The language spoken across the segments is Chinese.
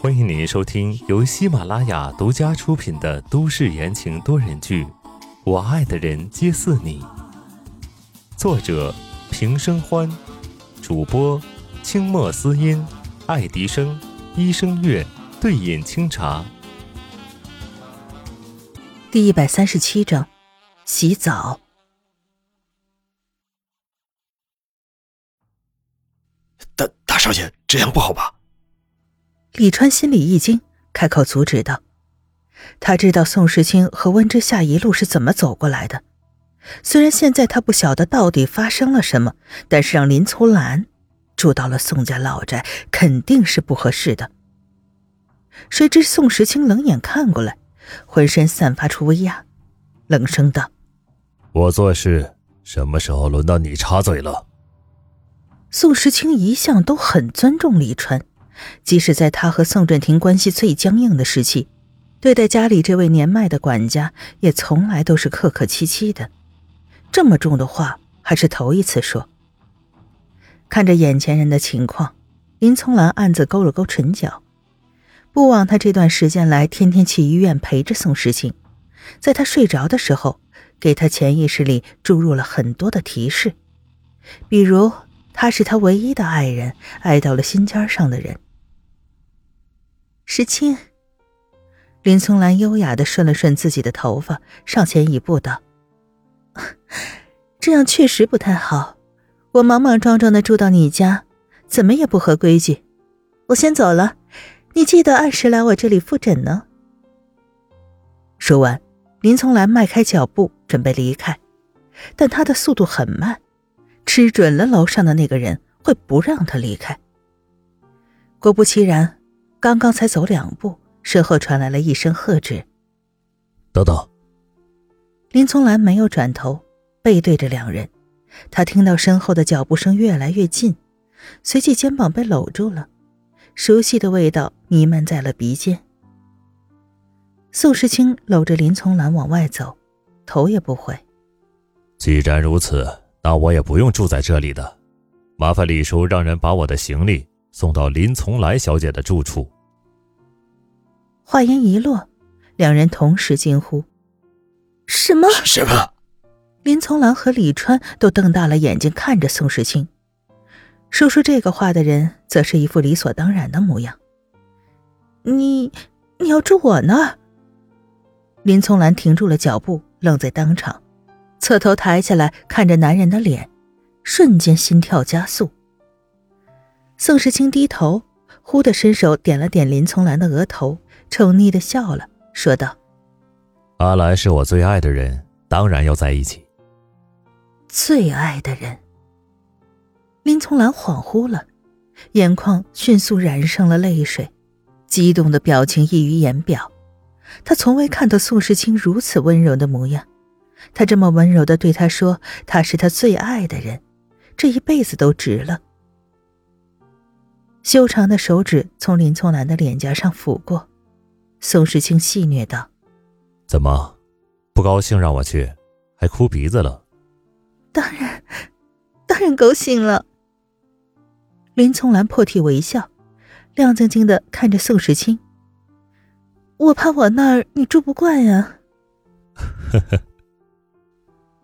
欢迎您收听由喜马拉雅独家出品的都市言情多人剧《我爱的人皆似你》，作者平生欢，主播清墨思音、爱迪生、一生月、对饮清茶。第一百三十七章，洗澡。大大少爷，这样不好吧？李川心里一惊，开口阻止道：“他知道宋时清和温之夏一路是怎么走过来的。虽然现在他不晓得到底发生了什么，但是让林从兰住到了宋家老宅，肯定是不合适的。”谁知宋时清冷眼看过来，浑身散发出威压，冷声道：“我做事什么时候轮到你插嘴了？”宋时清一向都很尊重李川。即使在他和宋振廷关系最僵硬的时期，对待家里这位年迈的管家，也从来都是客客气气的。这么重的话，还是头一次说。看着眼前人的情况，林从兰暗自勾了勾唇角。不枉他这段时间来天天去医院陪着宋时清，在他睡着的时候，给他潜意识里注入了很多的提示，比如他是他唯一的爱人，爱到了心尖上的人。时清，林松兰优雅的顺了顺自己的头发，上前一步道：“ 这样确实不太好。我莽莽撞撞的住到你家，怎么也不合规矩。我先走了，你记得按时来我这里复诊呢。”说完，林松兰迈开脚步准备离开，但他的速度很慢，吃准了楼上的那个人会不让他离开。果不其然。刚刚才走两步，身后传来了一声喝止：“等等！”林从兰没有转头，背对着两人。他听到身后的脚步声越来越近，随即肩膀被搂住了，熟悉的味道弥漫在了鼻尖。宋时清搂着林从兰往外走，头也不回：“既然如此，那我也不用住在这里的。麻烦李叔让人把我的行李送到林从来小姐的住处。”话音一落，两人同时惊呼：“什么？什么？”林从兰和李川都瞪大了眼睛看着宋时清。说出这个话的人，则是一副理所当然的模样。“你，你要住我那儿？”林从兰停住了脚步，愣在当场，侧头抬起来看着男人的脸，瞬间心跳加速。宋时清低头，忽的伸手点了点林从兰的额头。宠溺的笑了，说道：“阿兰是我最爱的人，当然要在一起。”最爱的人。林从兰恍惚了，眼眶迅速染上了泪水，激动的表情溢于言表。他从未看到宋时清如此温柔的模样，他这么温柔的对他说：“他是他最爱的人，这一辈子都值了。”修长的手指从林从兰的脸颊上抚过。宋时清戏谑道：“怎么，不高兴让我去，还哭鼻子了？”“当然，当然高兴了。”林从兰破涕为笑，亮晶晶的看着宋时清。“我怕我那儿你住不惯呀。”呵呵。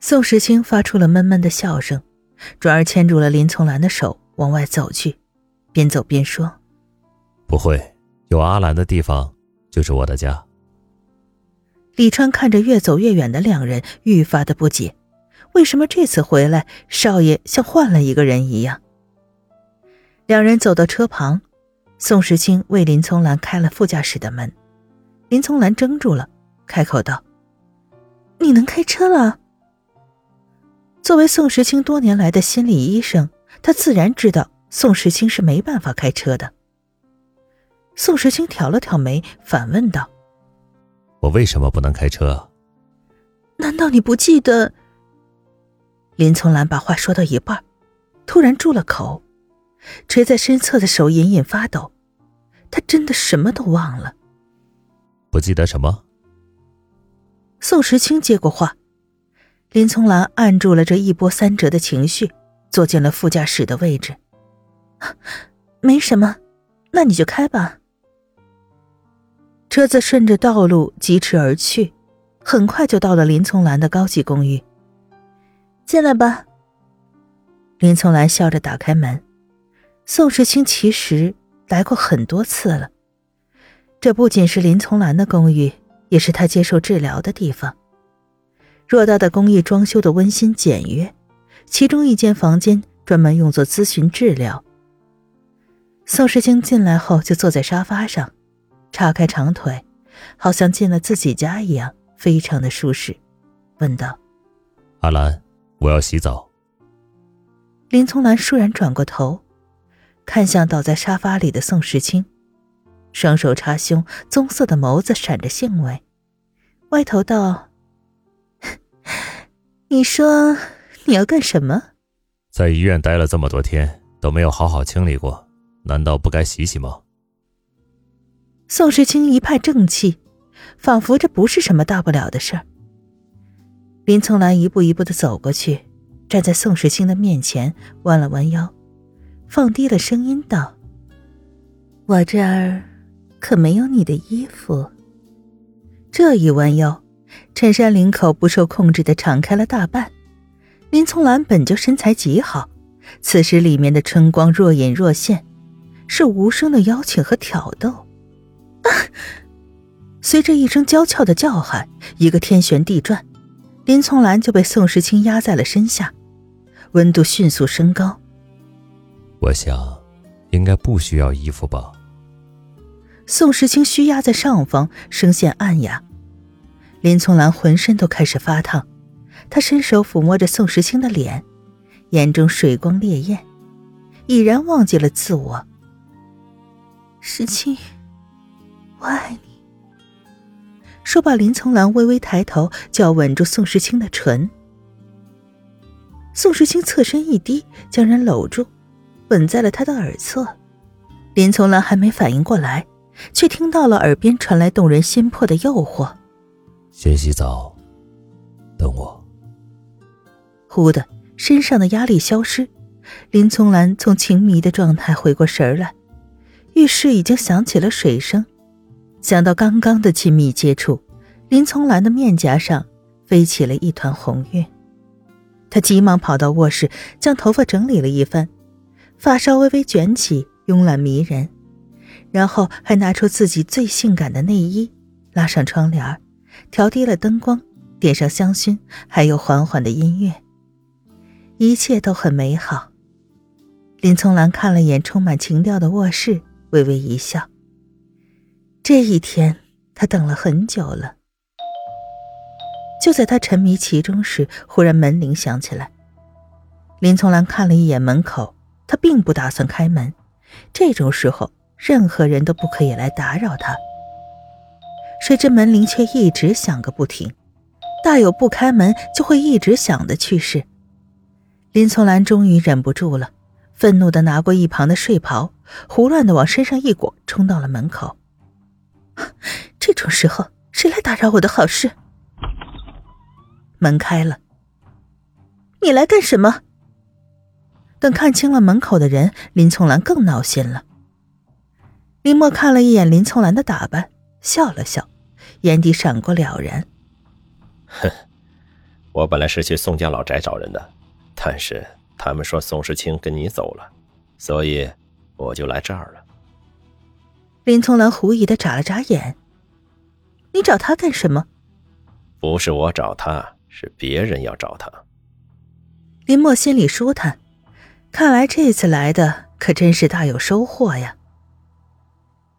宋时清发出了闷闷的笑声，转而牵住了林从兰的手往外走去，边走边说：“不会，有阿兰的地方。”就是我的家。李川看着越走越远的两人，愈发的不解，为什么这次回来，少爷像换了一个人一样？两人走到车旁，宋时清为林从兰开了副驾驶的门，林从兰怔住了，开口道：“你能开车了？”作为宋时清多年来的心理医生，他自然知道宋时清是没办法开车的。宋时清挑了挑眉，反问道：“我为什么不能开车？难道你不记得？”林从兰把话说到一半，突然住了口，垂在身侧的手隐隐发抖。他真的什么都忘了。不记得什么？宋时清接过话，林从兰按住了这一波三折的情绪，坐进了副驾驶的位置。没什么。那你就开吧。车子顺着道路疾驰而去，很快就到了林从兰的高级公寓。进来吧。林从兰笑着打开门。宋时清其实来过很多次了。这不仅是林从兰的公寓，也是他接受治疗的地方。偌大的公寓装修的温馨简约，其中一间房间专门用作咨询治疗。宋时清进来后就坐在沙发上，叉开长腿，好像进了自己家一样，非常的舒适，问道：“阿兰，我要洗澡。”林从兰倏然转过头，看向倒在沙发里的宋时清，双手插胸，棕色的眸子闪着兴味，歪头道：“你说你要干什么？”在医院待了这么多天，都没有好好清理过。难道不该洗洗吗？宋时清一派正气，仿佛这不是什么大不了的事儿。林从兰一步一步的走过去，站在宋时清的面前，弯了弯腰，放低了声音道：“我这儿可没有你的衣服。”这一弯腰，衬衫领口不受控制的敞开了大半。林从兰本就身材极好，此时里面的春光若隐若现。是无声的邀请和挑逗，啊！随着一声娇俏的叫喊，一个天旋地转，林从兰就被宋时清压在了身下，温度迅速升高。我想，应该不需要衣服吧？宋时清虚压在上方，声线暗哑。林从兰浑身都开始发烫，他伸手抚摸着宋时清的脸，眼中水光潋滟，已然忘记了自我。时清，我爱你。说罢，林从兰微微抬头，就要吻住宋时清的唇。宋时清侧身一低，将人搂住，吻在了他的耳侧。林从兰还没反应过来，却听到了耳边传来动人心魄的诱惑：“先洗澡，等我。”忽的，身上的压力消失，林从兰从情迷的状态回过神来。浴室已经响起了水声，想到刚刚的亲密接触，林从兰的面颊上飞起了一团红晕。他急忙跑到卧室，将头发整理了一番，发梢微微卷起，慵懒迷人。然后还拿出自己最性感的内衣，拉上窗帘儿，调低了灯光，点上香薰，还有缓缓的音乐，一切都很美好。林从兰看了眼充满情调的卧室。微微一笑。这一天，他等了很久了。就在他沉迷其中时，忽然门铃响起来。林从兰看了一眼门口，他并不打算开门。这种时候，任何人都不可以来打扰他。谁知门铃却一直响个不停，大有不开门就会一直响的趋势。林从兰终于忍不住了。愤怒的拿过一旁的睡袍，胡乱的往身上一裹，冲到了门口。这种时候，谁来打扰我的好事？门开了，你来干什么？等看清了门口的人，林从兰更闹心了。林墨看了一眼林从兰的打扮，笑了笑，眼底闪过了然。哼，我本来是去宋家老宅找人的，但是……他们说宋时清跟你走了，所以我就来这儿了。林从兰狐疑的眨了眨眼：“你找他干什么？”“不是我找他，是别人要找他。”林墨心里舒坦，看来这次来的可真是大有收获呀。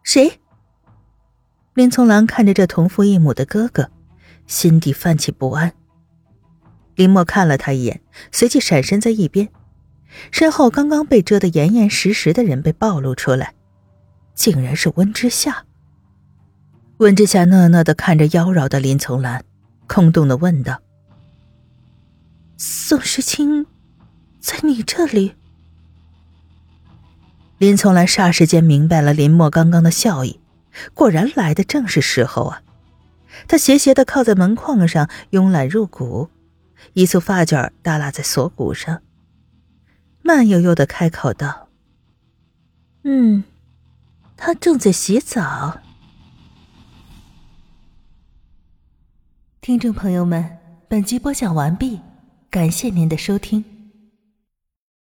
谁？林从兰看着这同父异母的哥哥，心底泛起不安。林墨看了他一眼，随即闪身在一边，身后刚刚被遮得严严实实的人被暴露出来，竟然是温之夏。温之夏讷讷的看着妖娆的林从兰，空洞的问道：“宋时清，在你这里？”林从兰霎时间明白了林墨刚刚的笑意，果然来的正是时候啊！他斜斜的靠在门框上，慵懒入骨。一束发卷耷拉在锁骨上，慢悠悠的开口道：“嗯，他正在洗澡。听众朋友们，本集播讲完毕，感谢您的收听。